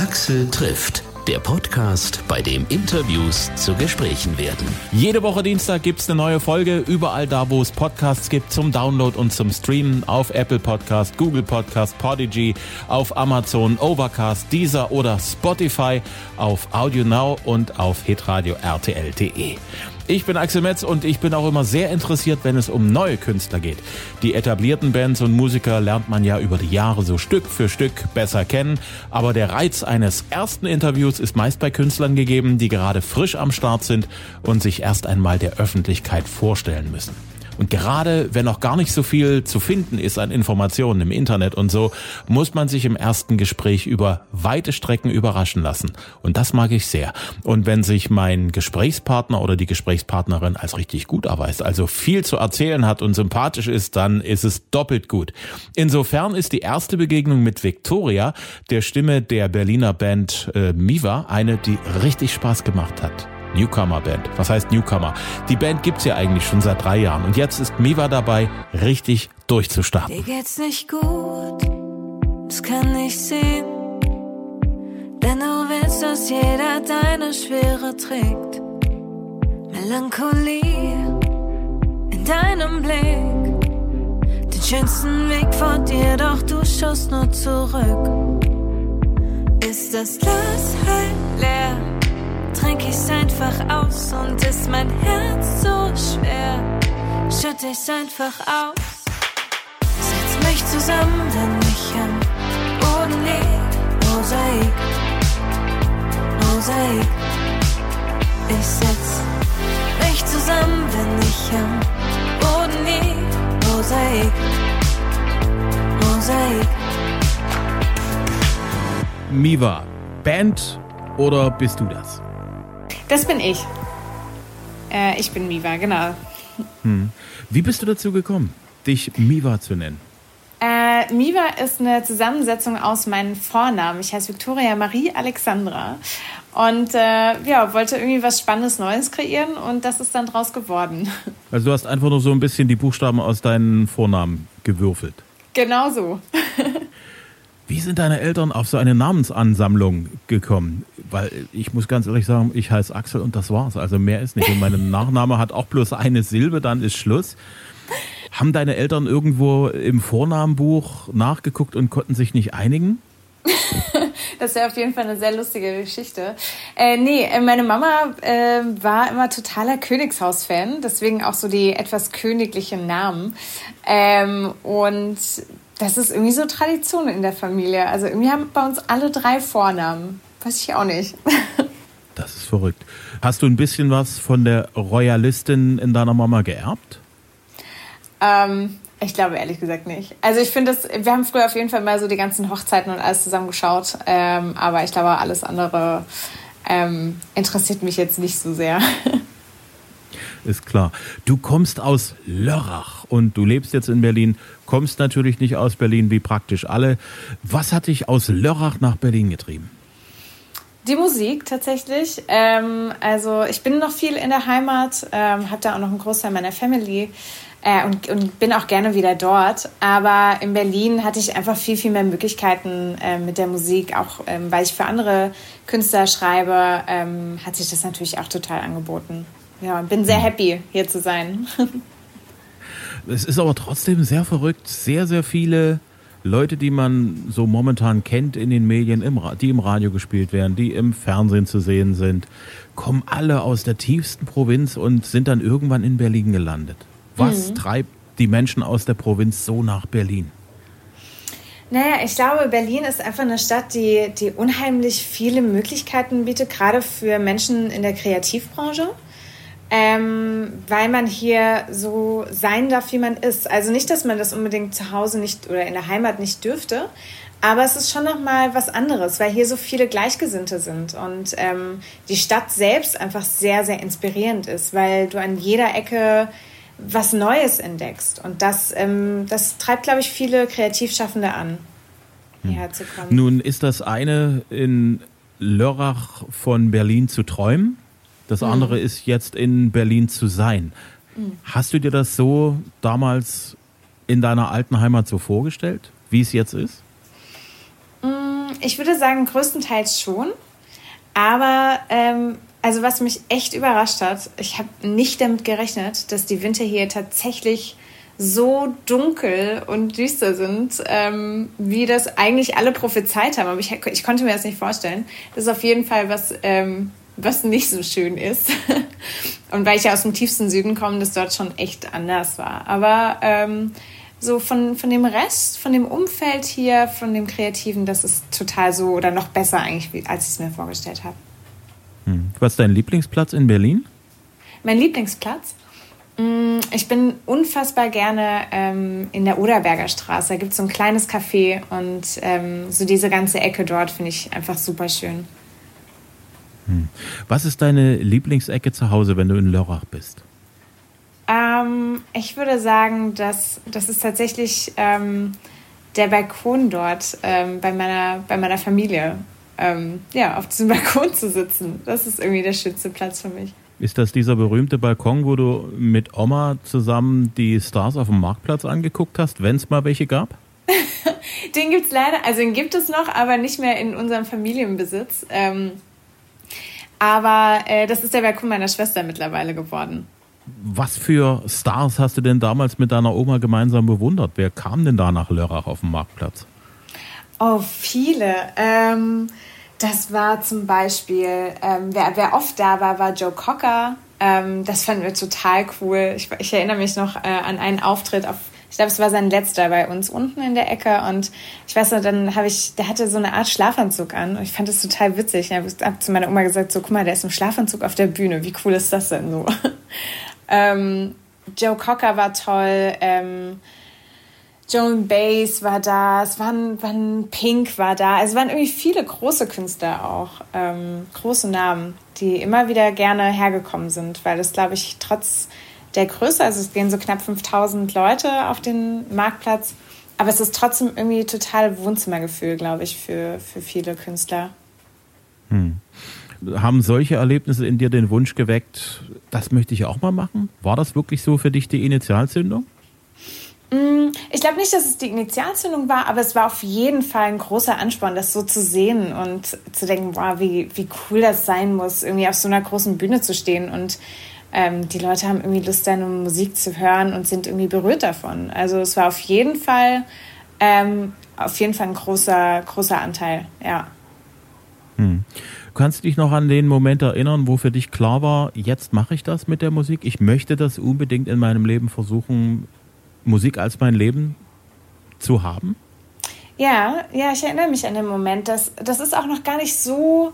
Axel trifft. Der Podcast, bei dem Interviews zu Gesprächen werden. Jede Woche Dienstag gibt's eine neue Folge, überall da, wo es Podcasts gibt, zum Download und zum Streamen, auf Apple Podcast, Google Podcast, Podigy, auf Amazon, Overcast, Deezer oder Spotify, auf Audio Now und auf hitradio rtl.de. Ich bin Axel Metz und ich bin auch immer sehr interessiert, wenn es um neue Künstler geht. Die etablierten Bands und Musiker lernt man ja über die Jahre so Stück für Stück besser kennen. Aber der Reiz eines ersten Interviews ist meist bei Künstlern gegeben, die gerade frisch am Start sind und sich erst einmal der Öffentlichkeit vorstellen müssen. Und gerade wenn noch gar nicht so viel zu finden ist an Informationen im Internet und so, muss man sich im ersten Gespräch über weite Strecken überraschen lassen. Und das mag ich sehr. Und wenn sich mein Gesprächspartner oder die Gesprächspartnerin als richtig gut erweist, also viel zu erzählen hat und sympathisch ist, dann ist es doppelt gut. Insofern ist die erste Begegnung mit Victoria, der Stimme der Berliner Band äh, Miva, eine, die richtig Spaß gemacht hat. Newcomer Band. Was heißt Newcomer? Die Band gibt's ja eigentlich schon seit drei Jahren und jetzt ist Miva dabei, richtig durchzustarten. Dir geht's nicht gut, das kann ich sehen. Denn du willst, dass jeder deine Schwere trägt. Melancholie in deinem Blick. Den schönsten Weg vor dir, doch du schaust nur zurück. Ist das Glas halb leer? Trink ich's einfach aus und ist mein Herz so schwer, schütt ich's einfach aus. Setz mich zusammen, wenn ich am Boden lieg, Mosaik, Mosaik. Ich setz mich zusammen, wenn ich am Boden lieg, Mosaik, Mosaik. Miva, Band oder bist du das? Das bin ich. Äh, ich bin Miva, genau. Hm. Wie bist du dazu gekommen, dich Miva zu nennen? Äh, Miva ist eine Zusammensetzung aus meinen Vornamen. Ich heiße Victoria Marie Alexandra und äh, ja, wollte irgendwie was Spannendes Neues kreieren und das ist dann draus geworden. Also du hast einfach nur so ein bisschen die Buchstaben aus deinen Vornamen gewürfelt. Genau so. Wie sind deine Eltern auf so eine Namensansammlung gekommen? Weil ich muss ganz ehrlich sagen, ich heiße Axel und das war's. Also mehr ist nicht. Und mein Nachname hat auch bloß eine Silbe, dann ist Schluss. Haben deine Eltern irgendwo im Vornamenbuch nachgeguckt und konnten sich nicht einigen? das wäre auf jeden Fall eine sehr lustige Geschichte. Äh, nee, äh, meine Mama äh, war immer totaler Königshaus-Fan, deswegen auch so die etwas königlichen Namen. Ähm, und das ist irgendwie so Tradition in der Familie. Also irgendwie haben bei uns alle drei Vornamen. Weiß ich auch nicht. Das ist verrückt. Hast du ein bisschen was von der Royalistin in deiner Mama geerbt? Ähm, ich glaube ehrlich gesagt nicht. Also ich finde das, wir haben früher auf jeden Fall mal so die ganzen Hochzeiten und alles zusammen geschaut. Ähm, aber ich glaube, alles andere ähm, interessiert mich jetzt nicht so sehr. ist klar. Du kommst aus Lörrach und du lebst jetzt in Berlin, kommst natürlich nicht aus Berlin wie praktisch alle. Was hat dich aus Lörrach nach Berlin getrieben? Die Musik tatsächlich. Ähm, also ich bin noch viel in der Heimat, ähm, habe da auch noch einen Großteil meiner Family äh, und, und, bin auch gerne wieder dort. Aber in Berlin hatte ich einfach viel, viel mehr Möglichkeiten äh, mit der Musik. Auch ähm, weil ich für andere Künstler schreibe, ähm, hat sich das natürlich auch total angeboten ja, bin sehr happy, hier zu sein. es ist aber trotzdem sehr verrückt. Sehr, sehr viele Leute, die man so momentan kennt in den Medien, die im Radio gespielt werden, die im Fernsehen zu sehen sind, kommen alle aus der tiefsten Provinz und sind dann irgendwann in Berlin gelandet. Was mhm. treibt die Menschen aus der Provinz so nach Berlin? Naja, ich glaube, Berlin ist einfach eine Stadt, die, die unheimlich viele Möglichkeiten bietet, gerade für Menschen in der Kreativbranche ähm, weil man hier so sein darf, wie man ist. Also nicht, dass man das unbedingt zu Hause nicht oder in der Heimat nicht dürfte, aber es ist schon noch mal was anderes, weil hier so viele Gleichgesinnte sind und ähm, die Stadt selbst einfach sehr, sehr inspirierend ist, weil du an jeder Ecke was Neues entdeckst und das, ähm, das treibt, glaube ich, viele Kreativschaffende an, hm. hierher zu kommen. Nun ist das eine in Lörrach von Berlin zu träumen das mhm. andere ist jetzt in Berlin zu sein. Mhm. Hast du dir das so damals in deiner alten Heimat so vorgestellt, wie es jetzt ist? Mm, ich würde sagen, größtenteils schon. Aber ähm, also was mich echt überrascht hat, ich habe nicht damit gerechnet, dass die Winter hier tatsächlich so dunkel und düster sind, ähm, wie das eigentlich alle prophezeit haben. Aber ich, ich konnte mir das nicht vorstellen. Das ist auf jeden Fall was, ähm, was nicht so schön ist. und weil ich ja aus dem tiefsten Süden komme, das dort schon echt anders war. Aber ähm, so von, von dem Rest, von dem Umfeld hier, von dem Kreativen, das ist total so oder noch besser eigentlich, als ich es mir vorgestellt habe. Hm. Was ist dein Lieblingsplatz in Berlin? Mein Lieblingsplatz? Mm, ich bin unfassbar gerne ähm, in der Oderberger Straße. Da gibt es so ein kleines Café und ähm, so diese ganze Ecke dort finde ich einfach super schön. Hm. Was ist deine Lieblingsecke zu Hause, wenn du in Lörrach bist? Ähm, ich würde sagen, dass das ist tatsächlich ähm, der Balkon dort ähm, bei, meiner, bei meiner Familie. Ähm, ja, auf diesem Balkon zu sitzen. Das ist irgendwie der schönste Platz für mich. Ist das dieser berühmte Balkon, wo du mit Oma zusammen die Stars auf dem Marktplatz angeguckt hast, wenn es mal welche gab? den gibt es leider, also den gibt es noch, aber nicht mehr in unserem Familienbesitz. Ähm, aber äh, das ist der Balkon meiner Schwester mittlerweile geworden. Was für Stars hast du denn damals mit deiner Oma gemeinsam bewundert? Wer kam denn da nach Lörrach auf dem Marktplatz? Oh, viele. Ähm, das war zum Beispiel, ähm, wer, wer oft da war, war Joe Cocker. Ähm, das fanden wir total cool. Ich, ich erinnere mich noch äh, an einen Auftritt auf, ich glaube, es war sein letzter bei uns unten in der Ecke. Und ich weiß noch, dann habe ich, der hatte so eine Art Schlafanzug an. Und ich fand das total witzig. Ich habe zu meiner Oma gesagt, so, guck mal, der ist im Schlafanzug auf der Bühne. Wie cool ist das denn so? Ähm, Joe Cocker war toll. Ähm, Joan Baez war da. Es waren, waren Pink war da. Also es waren irgendwie viele große Künstler auch. Ähm, große Namen, die immer wieder gerne hergekommen sind, weil es, glaube ich, trotz der Größe, also es gehen so knapp 5000 Leute auf den Marktplatz, aber es ist trotzdem irgendwie total Wohnzimmergefühl, glaube ich, für, für viele Künstler. Hm. Haben solche Erlebnisse in dir den Wunsch geweckt, das möchte ich auch mal machen? War das wirklich so für dich die Initialzündung? Mm, ich glaube nicht, dass es die Initialzündung war, aber es war auf jeden Fall ein großer Ansporn, das so zu sehen und zu denken, wow, wie, wie cool das sein muss, irgendwie auf so einer großen Bühne zu stehen und ähm, die Leute haben irgendwie Lust, deine Musik zu hören und sind irgendwie berührt davon. Also es war auf jeden Fall, ähm, auf jeden Fall ein großer, großer Anteil, ja. Hm. Kannst du dich noch an den Moment erinnern, wo für dich klar war, jetzt mache ich das mit der Musik? Ich möchte das unbedingt in meinem Leben versuchen, Musik als mein Leben zu haben? Ja, ja, ich erinnere mich an den Moment. Das, das ist auch noch gar nicht so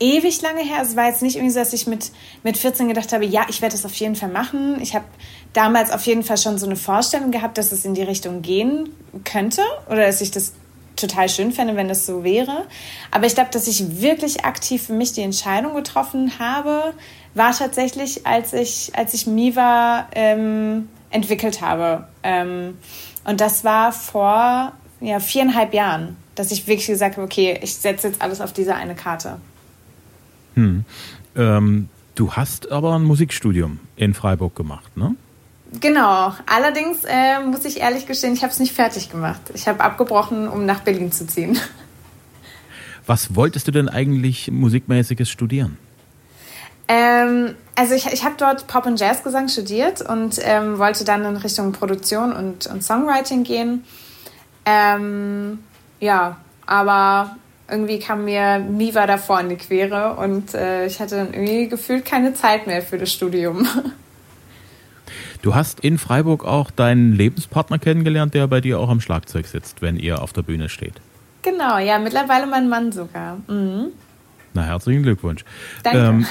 ewig lange her. Es war jetzt nicht irgendwie so, dass ich mit, mit 14 gedacht habe, ja, ich werde das auf jeden Fall machen. Ich habe damals auf jeden Fall schon so eine Vorstellung gehabt, dass es in die Richtung gehen könnte oder dass ich das total schön fände, wenn das so wäre. Aber ich glaube, dass ich wirklich aktiv für mich die Entscheidung getroffen habe, war tatsächlich, als ich, als ich Miva ähm, entwickelt habe. Ähm, und das war vor ja, viereinhalb Jahren, dass ich wirklich gesagt habe, okay, ich setze jetzt alles auf diese eine Karte. Hm. Ähm, du hast aber ein Musikstudium in Freiburg gemacht, ne? Genau. Allerdings äh, muss ich ehrlich gestehen, ich habe es nicht fertig gemacht. Ich habe abgebrochen, um nach Berlin zu ziehen. Was wolltest du denn eigentlich musikmäßiges studieren? Ähm, also ich, ich habe dort Pop- und Jazzgesang studiert und ähm, wollte dann in Richtung Produktion und, und Songwriting gehen. Ähm, ja, aber irgendwie kam mir Miva davor in die Quere und äh, ich hatte dann irgendwie gefühlt keine Zeit mehr für das Studium. Du hast in Freiburg auch deinen Lebenspartner kennengelernt, der bei dir auch am Schlagzeug sitzt, wenn ihr auf der Bühne steht. Genau, ja, mittlerweile mein Mann sogar. Mhm. Na, herzlichen Glückwunsch. Danke. Ähm,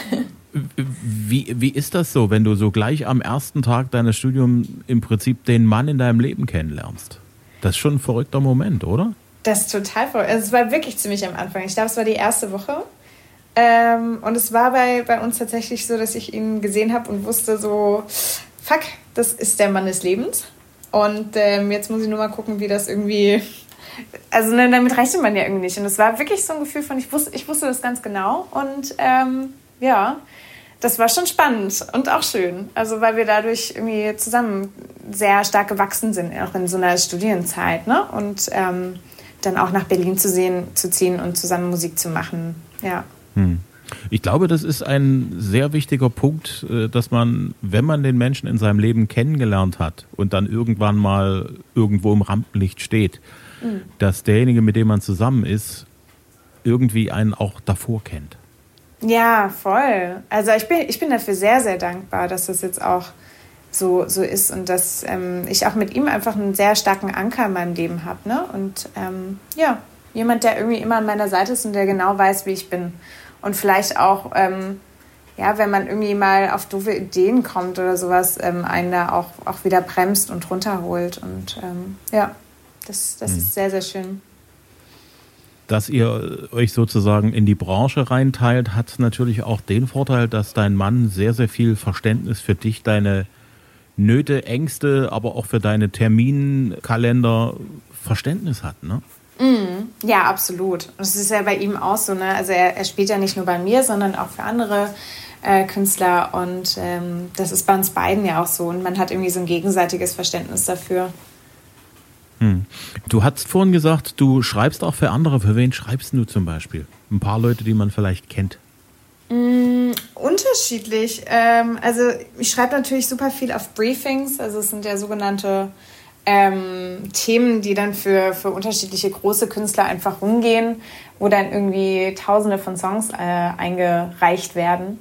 wie, wie ist das so, wenn du so gleich am ersten Tag deines Studiums im Prinzip den Mann in deinem Leben kennenlernst? Das ist schon ein verrückter Moment, oder? Das ist total verrückt. Also es war wirklich ziemlich am Anfang. Ich glaube, es war die erste Woche. Ähm, und es war bei, bei uns tatsächlich so, dass ich ihn gesehen habe und wusste so, fuck, das ist der Mann des Lebens. Und ähm, jetzt muss ich nur mal gucken, wie das irgendwie. Also ne, damit rechnet man ja irgendwie nicht. Und es war wirklich so ein Gefühl von, ich wusste, ich wusste das ganz genau. Und ähm, ja, das war schon spannend und auch schön. Also weil wir dadurch irgendwie zusammen sehr stark gewachsen sind, auch in so einer Studienzeit. Ne? Und ähm, dann auch nach Berlin zu sehen, zu ziehen und zusammen Musik zu machen. Ja. Hm. Ich glaube, das ist ein sehr wichtiger Punkt, äh, dass man, wenn man den Menschen in seinem Leben kennengelernt hat und dann irgendwann mal irgendwo im Rampenlicht steht, mhm. dass derjenige, mit dem man zusammen ist, irgendwie einen auch davor kennt. Ja, voll. Also ich bin, ich bin dafür sehr, sehr dankbar, dass das jetzt auch so, so ist und dass ähm, ich auch mit ihm einfach einen sehr starken Anker in meinem Leben habe. Ne? Und ähm, ja, jemand, der irgendwie immer an meiner Seite ist und der genau weiß, wie ich bin. Und vielleicht auch, ähm, ja, wenn man irgendwie mal auf doofe Ideen kommt oder sowas, ähm, einen da auch, auch wieder bremst und runterholt. Und ähm, ja, das, das mhm. ist sehr, sehr schön dass ihr euch sozusagen in die Branche reinteilt, hat natürlich auch den Vorteil, dass dein Mann sehr, sehr viel Verständnis für dich, deine Nöte, Ängste, aber auch für deine Terminkalender Verständnis hat, ne? Mm, ja, absolut. Das ist ja bei ihm auch so, ne? Also er, er spielt ja nicht nur bei mir, sondern auch für andere äh, Künstler und ähm, das ist bei uns beiden ja auch so und man hat irgendwie so ein gegenseitiges Verständnis dafür. Hm. Du hast vorhin gesagt, du schreibst auch für andere. Für wen schreibst du zum Beispiel? Ein paar Leute, die man vielleicht kennt. Mm, unterschiedlich. Ähm, also ich schreibe natürlich super viel auf Briefings. Also es sind ja sogenannte ähm, Themen, die dann für, für unterschiedliche große Künstler einfach rumgehen, wo dann irgendwie tausende von Songs äh, eingereicht werden.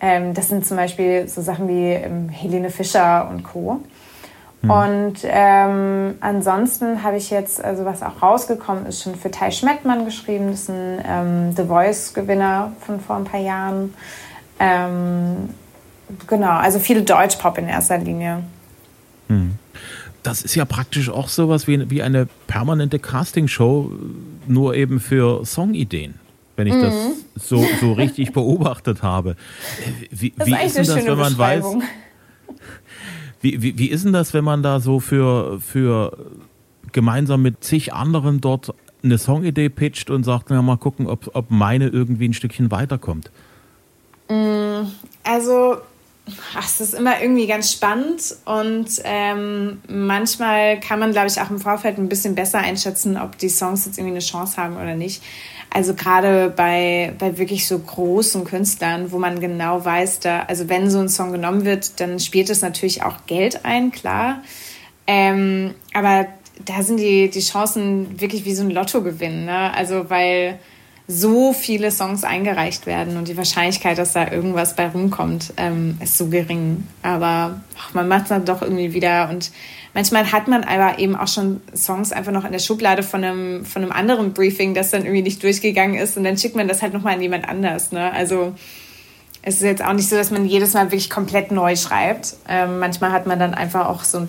Ähm, das sind zum Beispiel so Sachen wie ähm, Helene Fischer und Co. Mhm. Und ähm, ansonsten habe ich jetzt, also was auch rausgekommen ist, schon für Tai Schmettmann geschrieben. Das ist ein ähm, The Voice-Gewinner von vor ein paar Jahren. Ähm, genau, also viel Deutschpop in erster Linie. Mhm. Das ist ja praktisch auch sowas wie, wie eine permanente Castingshow, nur eben für Songideen wenn ich mhm. das so, so richtig beobachtet habe. Wie, wie ist, ist denn das, wenn man weiß, wie, wie, wie ist denn das, wenn man da so für, für gemeinsam mit zig anderen dort eine Songidee pitcht und sagt, na mal gucken, ob, ob meine irgendwie ein Stückchen weiterkommt? Mm, also, ach, es ist immer irgendwie ganz spannend und ähm, manchmal kann man, glaube ich, auch im Vorfeld ein bisschen besser einschätzen, ob die Songs jetzt irgendwie eine Chance haben oder nicht. Also gerade bei, bei wirklich so großen Künstlern, wo man genau weiß, da, also wenn so ein Song genommen wird, dann spielt es natürlich auch Geld ein, klar. Ähm, aber da sind die, die Chancen wirklich wie so ein Lottogewinn, ne? Also weil so viele Songs eingereicht werden und die Wahrscheinlichkeit, dass da irgendwas bei rumkommt, ähm, ist so gering. Aber ach, man macht es dann doch irgendwie wieder und manchmal hat man aber eben auch schon Songs einfach noch in der Schublade von einem, von einem anderen Briefing, das dann irgendwie nicht durchgegangen ist und dann schickt man das halt nochmal an jemand anders. Ne? Also es ist jetzt auch nicht so, dass man jedes Mal wirklich komplett neu schreibt. Ähm, manchmal hat man dann einfach auch so ein,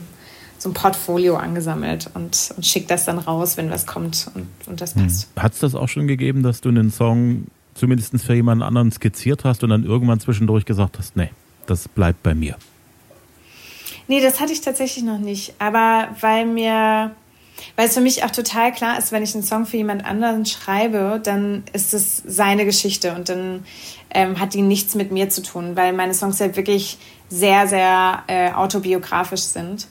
so ein Portfolio angesammelt und, und schickt das dann raus, wenn was kommt und, und das hm. passt. Hm. Hat es das auch schon gegeben, dass du einen Song zumindest für jemanden anderen skizziert hast und dann irgendwann zwischendurch gesagt hast, nee, das bleibt bei mir? Nee, das hatte ich tatsächlich noch nicht. Aber weil mir, weil es für mich auch total klar ist, wenn ich einen Song für jemand anderen schreibe, dann ist es seine Geschichte und dann ähm, hat die nichts mit mir zu tun, weil meine Songs ja wirklich sehr, sehr äh, autobiografisch sind.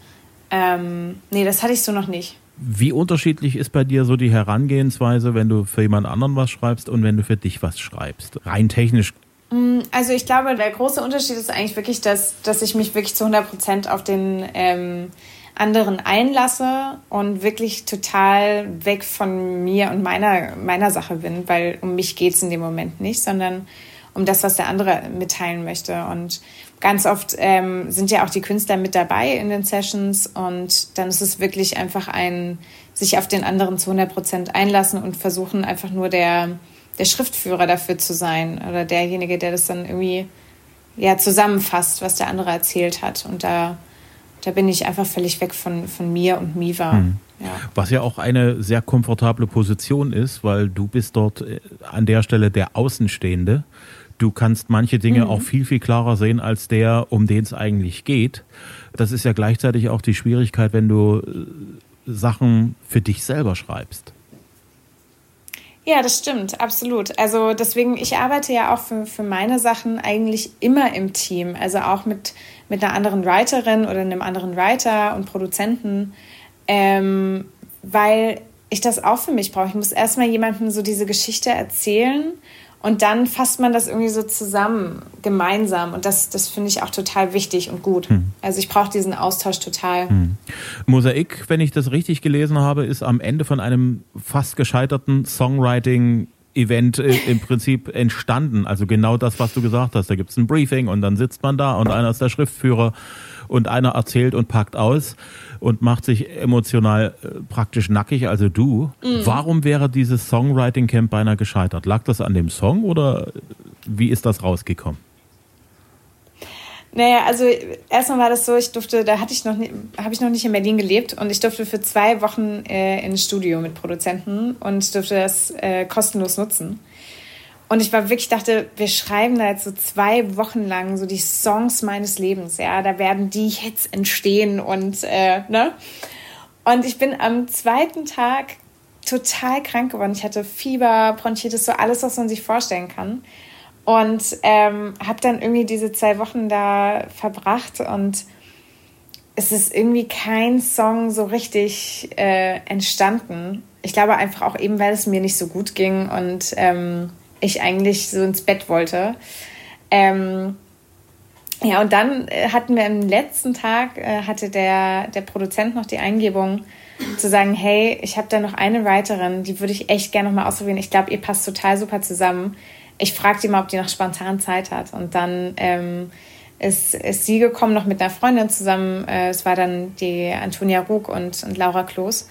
Ähm, nee, das hatte ich so noch nicht. Wie unterschiedlich ist bei dir so die Herangehensweise, wenn du für jemand anderen was schreibst und wenn du für dich was schreibst? Rein technisch Mm, also ich glaube, der große Unterschied ist eigentlich wirklich, dass, dass ich mich wirklich zu 100 Prozent auf den ähm, anderen einlasse und wirklich total weg von mir und meiner, meiner Sache bin, weil um mich geht es in dem Moment nicht, sondern um das, was der andere mitteilen möchte. Und ganz oft ähm, sind ja auch die Künstler mit dabei in den Sessions und dann ist es wirklich einfach ein sich auf den anderen zu 100 Prozent einlassen und versuchen einfach nur der der Schriftführer dafür zu sein oder derjenige, der das dann irgendwie ja, zusammenfasst, was der andere erzählt hat. Und da, da bin ich einfach völlig weg von, von mir und Miva. Hm. Ja. Was ja auch eine sehr komfortable Position ist, weil du bist dort äh, an der Stelle der Außenstehende. Du kannst manche Dinge mhm. auch viel, viel klarer sehen als der, um den es eigentlich geht. Das ist ja gleichzeitig auch die Schwierigkeit, wenn du äh, Sachen für dich selber schreibst. Ja, das stimmt, absolut. Also deswegen, ich arbeite ja auch für, für meine Sachen eigentlich immer im Team. Also auch mit, mit einer anderen Writerin oder einem anderen Writer und Produzenten. Ähm, weil ich das auch für mich brauche. Ich muss erstmal jemandem so diese Geschichte erzählen und dann fasst man das irgendwie so zusammen, gemeinsam. Und das, das finde ich auch total wichtig und gut. Hm. Also ich brauche diesen Austausch total. Hm. Mosaik, wenn ich das richtig gelesen habe, ist am Ende von einem fast gescheiterten Songwriting Event äh, im Prinzip entstanden. Also genau das, was du gesagt hast. Da gibt es ein Briefing und dann sitzt man da und einer ist der Schriftführer und einer erzählt und packt aus und macht sich emotional äh, praktisch nackig, also du. Mhm. Warum wäre dieses Songwriting Camp beinahe gescheitert? Lag das an dem Song oder wie ist das rausgekommen? Naja, also erstmal war das so, ich durfte, da hatte ich noch habe ich noch nicht in Berlin gelebt und ich durfte für zwei Wochen äh, ins Studio mit Produzenten und durfte das äh, kostenlos nutzen. Und ich war wirklich, dachte, wir schreiben da jetzt so zwei Wochen lang so die Songs meines Lebens, ja, da werden die Hits entstehen und, äh, ne? Und ich bin am zweiten Tag total krank geworden. Ich hatte Fieber, Bronchitis, so alles, was man sich vorstellen kann. Und ähm, habe dann irgendwie diese zwei Wochen da verbracht und es ist irgendwie kein Song so richtig äh, entstanden. Ich glaube einfach auch eben, weil es mir nicht so gut ging und ähm, ich eigentlich so ins Bett wollte. Ähm, ja, und dann äh, hatten wir am letzten Tag, äh, hatte der, der Produzent noch die Eingebung zu sagen, hey, ich habe da noch eine Writerin, die würde ich echt gerne nochmal ausprobieren. Ich glaube, ihr passt total super zusammen. Ich frage die mal, ob die noch spontan Zeit hat. Und dann ähm, ist, ist sie gekommen, noch mit einer Freundin zusammen. Äh, es war dann die Antonia Rug und, und Laura Kloß.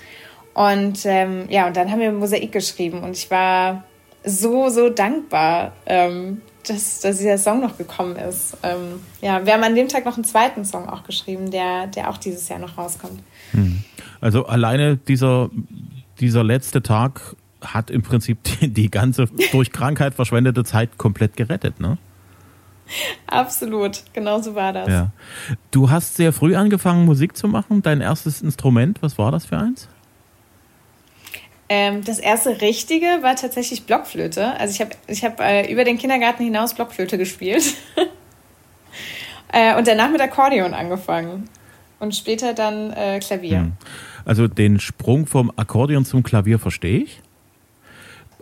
Und ähm, ja, und dann haben wir Mosaik geschrieben. Und ich war so, so dankbar, ähm, dass, dass dieser Song noch gekommen ist. Ähm, ja, wir haben an dem Tag noch einen zweiten Song auch geschrieben, der, der auch dieses Jahr noch rauskommt. Hm. Also alleine dieser, dieser letzte Tag hat im Prinzip die, die ganze durch Krankheit verschwendete Zeit komplett gerettet, ne? Absolut, genau so war das. Ja. Du hast sehr früh angefangen, Musik zu machen. Dein erstes Instrument, was war das für eins? Ähm, das erste richtige war tatsächlich Blockflöte. Also ich habe ich hab, äh, über den Kindergarten hinaus Blockflöte gespielt. äh, und danach mit Akkordeon angefangen. Und später dann äh, Klavier. Hm. Also den Sprung vom Akkordeon zum Klavier verstehe ich.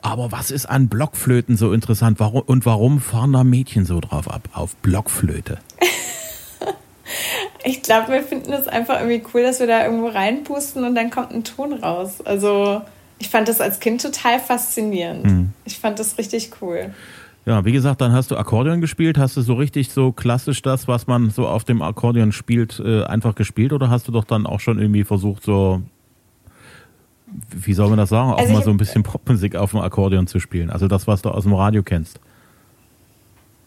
Aber was ist an Blockflöten so interessant? Warum, und warum fahren da Mädchen so drauf ab, auf Blockflöte? ich glaube, wir finden es einfach irgendwie cool, dass wir da irgendwo reinpusten und dann kommt ein Ton raus. Also ich fand das als Kind total faszinierend. Mhm. Ich fand das richtig cool. Ja, wie gesagt, dann hast du Akkordeon gespielt. Hast du so richtig so klassisch das, was man so auf dem Akkordeon spielt, äh, einfach gespielt? Oder hast du doch dann auch schon irgendwie versucht, so, wie soll man das sagen, auch also mal so ein bisschen Popmusik auf dem Akkordeon zu spielen? Also das, was du aus dem Radio kennst.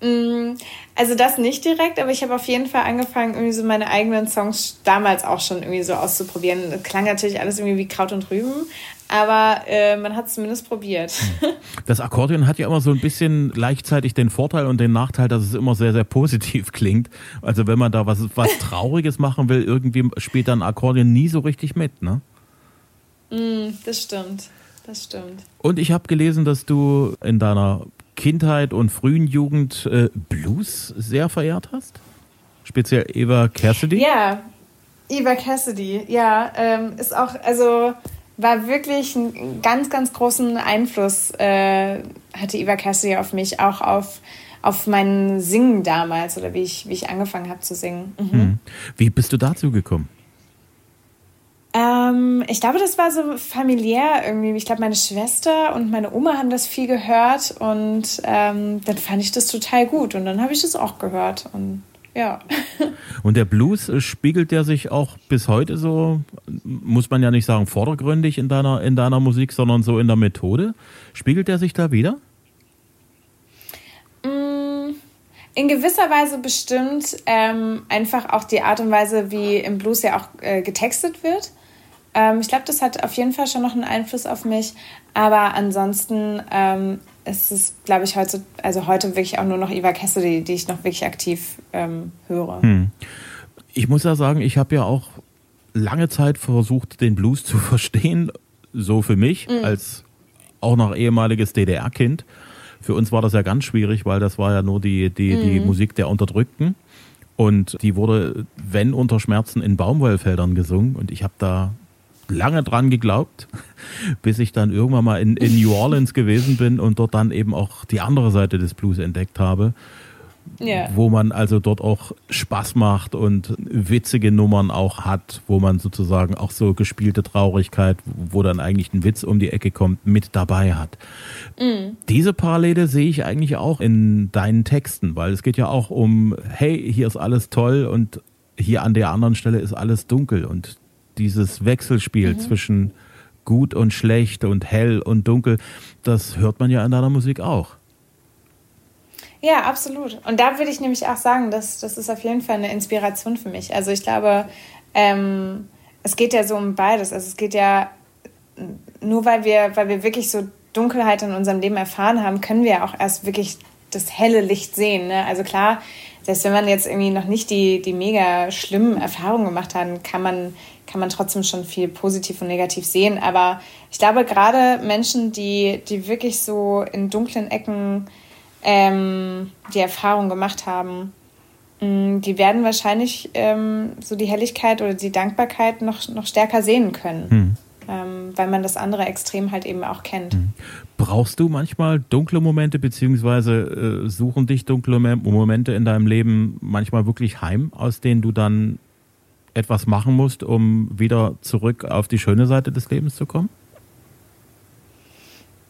Mm, also das nicht direkt, aber ich habe auf jeden Fall angefangen, irgendwie so meine eigenen Songs damals auch schon irgendwie so auszuprobieren. Das klang natürlich alles irgendwie wie Kraut und Rüben, aber äh, man hat es zumindest probiert. Hm. Das Akkordeon hat ja immer so ein bisschen gleichzeitig den Vorteil und den Nachteil, dass es immer sehr, sehr positiv klingt. Also wenn man da was, was Trauriges machen will, irgendwie spielt dann Akkordeon nie so richtig mit, ne? Mm, das stimmt. Das stimmt. Und ich habe gelesen, dass du in deiner Kindheit und frühen Jugend äh, Blues sehr verehrt hast? Speziell Eva Cassidy? Ja, Eva Cassidy, ja, ähm, ist auch, also war wirklich einen ganz, ganz großen Einfluss, äh, hatte Eva Cassidy auf mich, auch auf, auf mein Singen damals oder wie ich, wie ich angefangen habe zu singen. Mhm. Hm. Wie bist du dazu gekommen? Ähm, ich glaube, das war so familiär irgendwie. Ich glaube, meine Schwester und meine Oma haben das viel gehört und ähm, dann fand ich das total gut und dann habe ich das auch gehört und ja. Und der Blues spiegelt der sich auch bis heute so, muss man ja nicht sagen vordergründig in deiner, in deiner Musik, sondern so in der Methode. Spiegelt der sich da wieder? Mm, in gewisser Weise bestimmt ähm, einfach auch die Art und Weise, wie im Blues ja auch äh, getextet wird. Ähm, ich glaube, das hat auf jeden Fall schon noch einen Einfluss auf mich. Aber ansonsten ähm, ist es, glaube ich, heute, also heute wirklich auch nur noch Eva Cassidy, die ich noch wirklich aktiv ähm, höre. Hm. Ich muss ja sagen, ich habe ja auch lange Zeit versucht, den Blues zu verstehen. So für mich, mhm. als auch noch ehemaliges DDR-Kind. Für uns war das ja ganz schwierig, weil das war ja nur die, die, mhm. die Musik der Unterdrückten. Und die wurde, wenn unter Schmerzen, in Baumwollfeldern gesungen. Und ich habe da lange dran geglaubt, bis ich dann irgendwann mal in, in New Orleans gewesen bin und dort dann eben auch die andere Seite des Blues entdeckt habe. Yeah. Wo man also dort auch Spaß macht und witzige Nummern auch hat, wo man sozusagen auch so gespielte Traurigkeit, wo dann eigentlich ein Witz um die Ecke kommt, mit dabei hat. Mm. Diese Parallele sehe ich eigentlich auch in deinen Texten, weil es geht ja auch um, hey, hier ist alles toll und hier an der anderen Stelle ist alles dunkel und dieses Wechselspiel mhm. zwischen gut und schlecht und hell und dunkel, das hört man ja in deiner Musik auch. Ja, absolut. Und da würde ich nämlich auch sagen, dass das ist auf jeden Fall eine Inspiration für mich. Also ich glaube, ähm, es geht ja so um beides. Also es geht ja nur weil wir, weil wir wirklich so Dunkelheit in unserem Leben erfahren haben, können wir auch erst wirklich das helle Licht sehen. Ne? Also klar, selbst wenn man jetzt irgendwie noch nicht die, die mega schlimmen Erfahrungen gemacht hat, kann man, kann man trotzdem schon viel positiv und negativ sehen. Aber ich glaube, gerade Menschen, die, die wirklich so in dunklen Ecken ähm, die Erfahrung gemacht haben, mm, die werden wahrscheinlich ähm, so die Helligkeit oder die Dankbarkeit noch, noch stärker sehen können. Hm ähm, weil man das andere Extrem halt eben auch kennt. Mhm. Brauchst du manchmal dunkle Momente, beziehungsweise äh, suchen dich dunkle Momente in deinem Leben manchmal wirklich heim, aus denen du dann etwas machen musst, um wieder zurück auf die schöne Seite des Lebens zu kommen?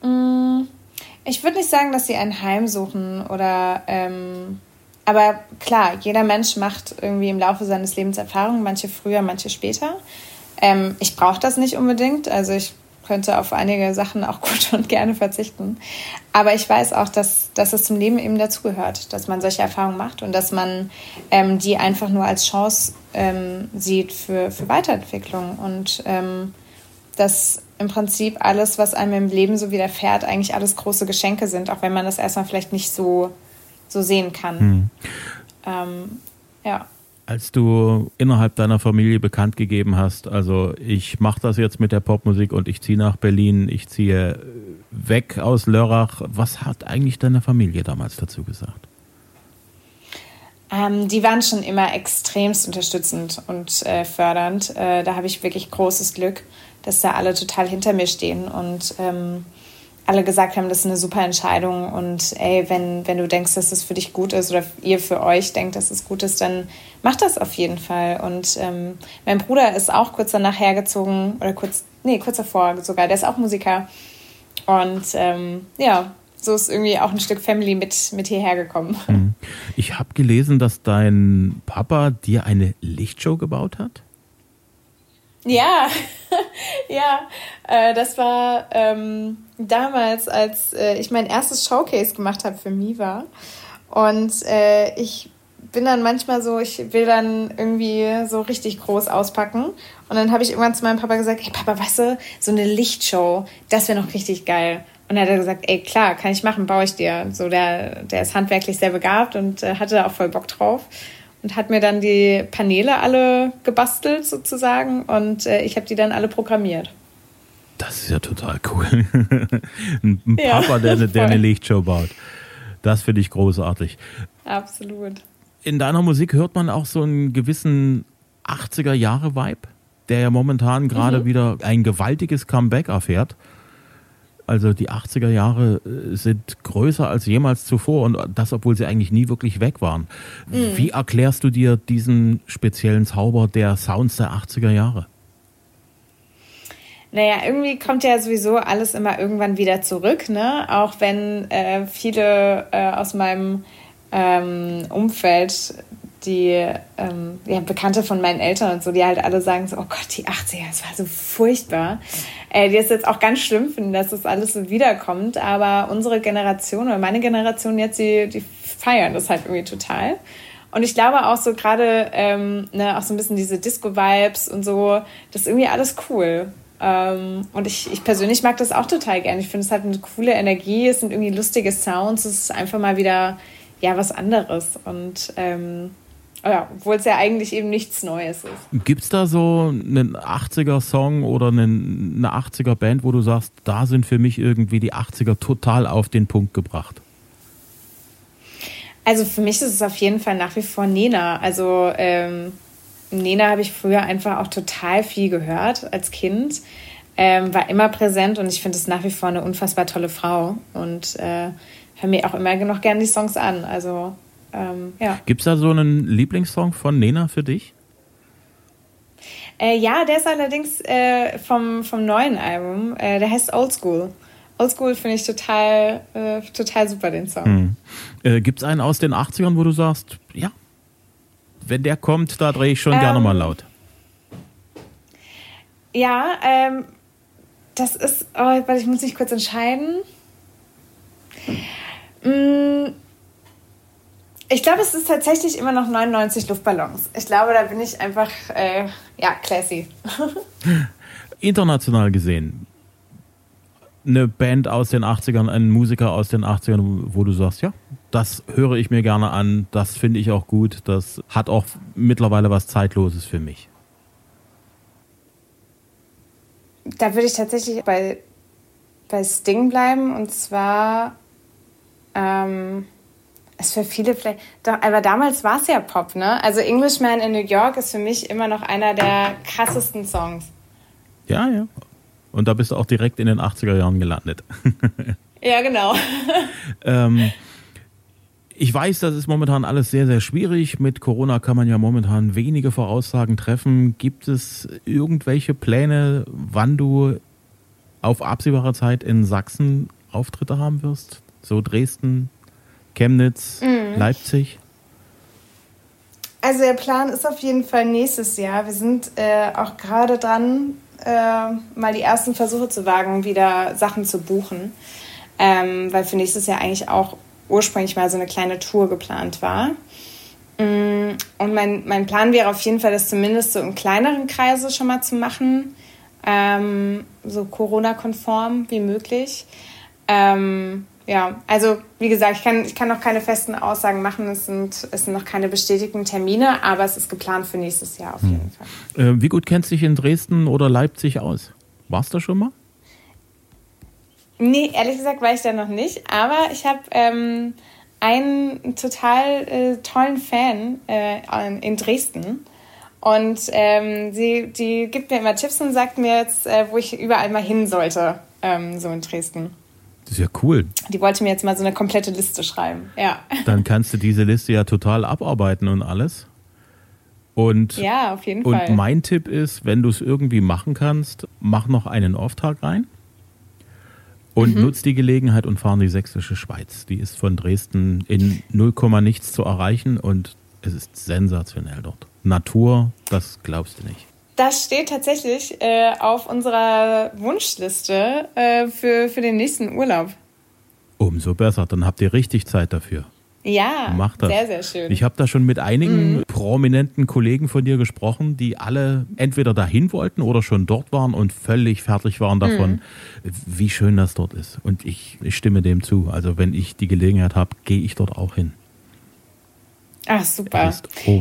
Mm, ich würde nicht sagen, dass sie ein Heim suchen oder. Ähm, aber klar, jeder Mensch macht irgendwie im Laufe seines Lebens Erfahrungen, manche früher, manche später. Ähm, ich brauche das nicht unbedingt. Also ich könnte auf einige Sachen auch gut und gerne verzichten. Aber ich weiß auch, dass, dass es zum Leben eben dazugehört, dass man solche Erfahrungen macht und dass man ähm, die einfach nur als Chance ähm, sieht für, für Weiterentwicklung und ähm, dass im Prinzip alles, was einem im Leben so widerfährt, eigentlich alles große Geschenke sind, auch wenn man das erstmal vielleicht nicht so, so sehen kann. Hm. Ähm, ja als du innerhalb deiner Familie bekannt gegeben hast, also ich mache das jetzt mit der Popmusik und ich ziehe nach Berlin, ich ziehe weg aus Lörrach, was hat eigentlich deine Familie damals dazu gesagt? Ähm, die waren schon immer extremst unterstützend und äh, fördernd. Äh, da habe ich wirklich großes Glück, dass da alle total hinter mir stehen und ähm, alle gesagt haben, das ist eine super Entscheidung und ey, wenn, wenn du denkst, dass das für dich gut ist oder ihr für euch denkt, dass es gut ist, dann macht das auf jeden Fall. Und ähm, mein Bruder ist auch kurz danach hergezogen oder kurz, nee, kurz davor sogar, der ist auch Musiker. Und ähm, ja, so ist irgendwie auch ein Stück Family mit, mit hierher gekommen. Mhm. Ich habe gelesen, dass dein Papa dir eine Lichtshow gebaut hat. Ja, ja, äh, das war ähm, damals, als äh, ich mein erstes Showcase gemacht habe für Miva. Und äh, ich bin dann manchmal so, ich will dann irgendwie so richtig groß auspacken. Und dann habe ich irgendwann zu meinem Papa gesagt, hey Papa, weißt du, so eine Lichtshow, das wäre noch richtig geil. Und er hat gesagt, ey klar, kann ich machen, baue ich dir. So der, der ist handwerklich sehr begabt und äh, hatte auch voll Bock drauf und hat mir dann die Paneele alle gebastelt sozusagen und äh, ich habe die dann alle programmiert. Das ist ja total cool. Ein Papa, ja, der, der eine Lichtshow baut. Das finde ich großartig. Absolut. In deiner Musik hört man auch so einen gewissen 80er-Jahre-Vibe, der ja momentan gerade mhm. wieder ein gewaltiges Comeback erfährt. Also die 80er Jahre äh, sind größer als jemals zuvor und das, obwohl sie eigentlich nie wirklich weg waren. Mhm. Wie erklärst du dir diesen speziellen Zauber der Sounds der 80er Jahre? Naja, irgendwie kommt ja sowieso alles immer irgendwann wieder zurück, ne? Auch wenn äh, viele äh, aus meinem ähm, Umfeld die ähm, ja, Bekannte von meinen Eltern und so, die halt alle sagen so, oh Gott, die 80er, das war so furchtbar. Äh, die es jetzt auch ganz schlimm finden, dass das alles so wiederkommt. Aber unsere Generation oder meine Generation jetzt, die, die feiern das halt irgendwie total. Und ich glaube auch so gerade, ähm, ne, auch so ein bisschen diese Disco-Vibes und so, das ist irgendwie alles cool. Ähm, und ich, ich persönlich mag das auch total gerne. Ich finde es halt eine coole Energie, es sind irgendwie lustige Sounds, es ist einfach mal wieder ja was anderes. Und ähm, ja, obwohl es ja eigentlich eben nichts Neues ist. Gibt es da so einen 80er-Song oder einen, eine 80er-Band, wo du sagst, da sind für mich irgendwie die 80er total auf den Punkt gebracht? Also für mich ist es auf jeden Fall nach wie vor Nena. Also ähm, Nena habe ich früher einfach auch total viel gehört als Kind. Ähm, war immer präsent und ich finde es nach wie vor eine unfassbar tolle Frau und äh, höre mir auch immer noch gerne die Songs an. Also ähm, ja. Gibt es da so einen Lieblingssong von Nena für dich? Äh, ja, der ist allerdings äh, vom, vom neuen Album. Äh, der heißt Old School. Old School finde ich total, äh, total super, den Song. Hm. Gibt es einen aus den 80ern, wo du sagst, ja, wenn der kommt, da drehe ich schon ähm, gerne mal laut? Ja, ähm, das ist, oh, warte, ich muss mich kurz entscheiden. Mm, ich glaube, es ist tatsächlich immer noch 99 Luftballons. Ich glaube, da bin ich einfach, äh, ja, classy. International gesehen, eine Band aus den 80ern, ein Musiker aus den 80ern, wo du sagst, ja, das höre ich mir gerne an, das finde ich auch gut, das hat auch mittlerweile was Zeitloses für mich. Da würde ich tatsächlich bei, bei Sting bleiben und zwar ähm, ist für viele vielleicht, doch, aber damals war es ja Pop, ne? Also Englishman in New York ist für mich immer noch einer der krassesten Songs. Ja, ja. Und da bist du auch direkt in den 80er Jahren gelandet. ja, genau. ähm, ich weiß, das ist momentan alles sehr, sehr schwierig. Mit Corona kann man ja momentan wenige Voraussagen treffen. Gibt es irgendwelche Pläne, wann du auf absehbare Zeit in Sachsen Auftritte haben wirst? So Dresden, Chemnitz, mhm. Leipzig? Also der Plan ist auf jeden Fall nächstes Jahr. Wir sind äh, auch gerade dran, äh, mal die ersten Versuche zu wagen, wieder Sachen zu buchen. Ähm, weil für nächstes Jahr eigentlich auch ursprünglich mal so eine kleine Tour geplant war. Mm, und mein, mein Plan wäre auf jeden Fall, das zumindest so in kleineren Kreise schon mal zu machen, ähm, so Corona-konform wie möglich. Ähm, ja, also wie gesagt, ich kann, ich kann noch keine festen Aussagen machen. Es sind, es sind noch keine bestätigten Termine, aber es ist geplant für nächstes Jahr auf jeden hm. Fall. Äh, wie gut kennst du dich in Dresden oder Leipzig aus? Warst du schon mal? Nee, ehrlich gesagt war ich da noch nicht, aber ich habe ähm, einen total äh, tollen Fan äh, in Dresden. Und ähm, sie die gibt mir immer Tipps und sagt mir jetzt, äh, wo ich überall mal hin sollte, ähm, so in Dresden. Das ist ja cool. Die wollte mir jetzt mal so eine komplette Liste schreiben. Ja. Dann kannst du diese Liste ja total abarbeiten und alles. Und, ja, auf jeden und Fall. Und mein Tipp ist, wenn du es irgendwie machen kannst, mach noch einen Auftrag rein und mhm. nutzt die Gelegenheit und fahren die Sächsische Schweiz. Die ist von Dresden in 0, nichts zu erreichen und es ist sensationell dort. Natur, das glaubst du nicht. Das steht tatsächlich äh, auf unserer Wunschliste äh, für, für den nächsten Urlaub. Umso besser, dann habt ihr richtig Zeit dafür. Ja, Macht das. sehr, sehr schön. Ich habe da schon mit einigen mhm. prominenten Kollegen von dir gesprochen, die alle entweder dahin wollten oder schon dort waren und völlig fertig waren davon, mhm. wie schön das dort ist. Und ich, ich stimme dem zu. Also wenn ich die Gelegenheit habe, gehe ich dort auch hin. Ach, super.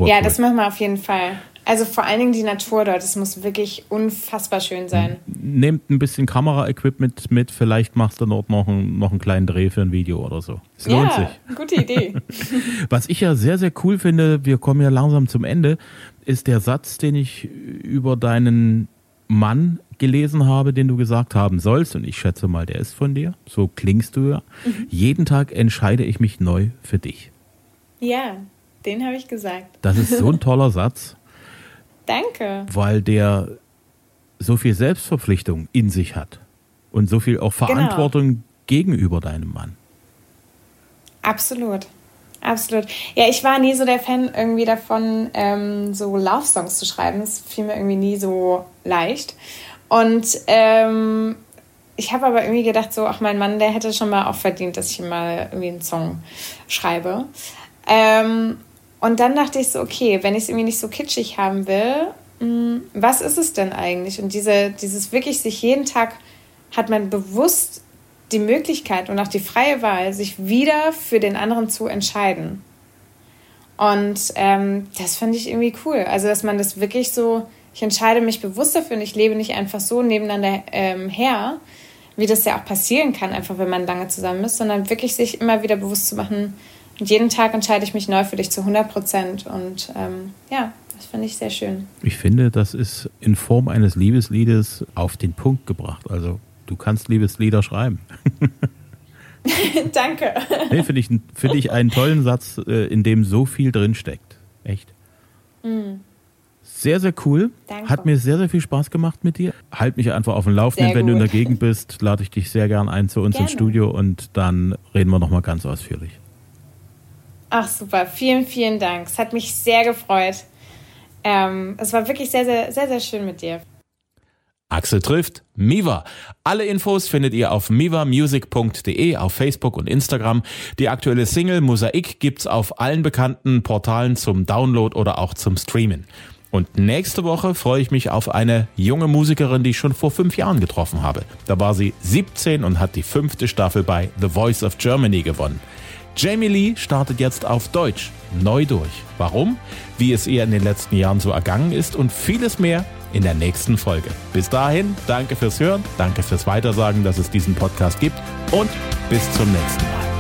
Ja, das machen wir auf jeden Fall. Also vor allen Dingen die Natur dort, es muss wirklich unfassbar schön sein. Nehmt ein bisschen Kameraequipment mit, vielleicht machst du dort noch, einen, noch einen kleinen Dreh für ein Video oder so. Es ja, lohnt sich. gute Idee. Was ich ja sehr, sehr cool finde, wir kommen ja langsam zum Ende, ist der Satz, den ich über deinen Mann gelesen habe, den du gesagt haben sollst, und ich schätze mal, der ist von dir, so klingst du ja. Mhm. Jeden Tag entscheide ich mich neu für dich. Ja, den habe ich gesagt. Das ist so ein toller Satz. Danke. Weil der so viel Selbstverpflichtung in sich hat und so viel auch genau. Verantwortung genau. gegenüber deinem Mann. Absolut. Absolut. Ja, ich war nie so der Fan irgendwie davon, ähm, so Love-Songs zu schreiben. Das fiel mir irgendwie nie so leicht. Und ähm, ich habe aber irgendwie gedacht, so, ach, mein Mann, der hätte schon mal auch verdient, dass ich ihm mal irgendwie einen Song schreibe. Ähm, und dann dachte ich so, okay, wenn ich es irgendwie nicht so kitschig haben will, mm, was ist es denn eigentlich? Und diese, dieses wirklich sich jeden Tag hat man bewusst die Möglichkeit und auch die freie Wahl, sich wieder für den anderen zu entscheiden. Und ähm, das fand ich irgendwie cool. Also, dass man das wirklich so, ich entscheide mich bewusst dafür und ich lebe nicht einfach so nebeneinander ähm, her, wie das ja auch passieren kann, einfach wenn man lange zusammen ist, sondern wirklich sich immer wieder bewusst zu machen, und jeden Tag entscheide ich mich neu für dich zu 100 Prozent. Und ähm, ja, Das finde ich sehr schön. Ich finde, das ist in Form eines Liebesliedes auf den Punkt gebracht. Also du kannst Liebeslieder schreiben. Danke. Nee, finde ich, find ich einen tollen Satz, äh, in dem so viel drin steckt. Echt. Mm. Sehr, sehr cool. Danke. Hat mir sehr, sehr viel Spaß gemacht mit dir. Halt mich einfach auf dem Laufenden. Wenn du in der. Gegend bist, lade ich dich sehr gern ein zu uns Gerne. ins Studio und dann reden wir nochmal ganz ausführlich. Ach super, vielen, vielen Dank. Es hat mich sehr gefreut. Ähm, es war wirklich sehr, sehr, sehr, sehr schön mit dir. Axel trifft Miva. Alle Infos findet ihr auf mivamusic.de, auf Facebook und Instagram. Die aktuelle Single Mosaik gibt's auf allen bekannten Portalen zum Download oder auch zum Streamen. Und nächste Woche freue ich mich auf eine junge Musikerin, die ich schon vor fünf Jahren getroffen habe. Da war sie 17 und hat die fünfte Staffel bei The Voice of Germany gewonnen. Jamie Lee startet jetzt auf Deutsch neu durch. Warum? Wie es ihr in den letzten Jahren so ergangen ist und vieles mehr in der nächsten Folge. Bis dahin, danke fürs Hören, danke fürs Weitersagen, dass es diesen Podcast gibt und bis zum nächsten Mal.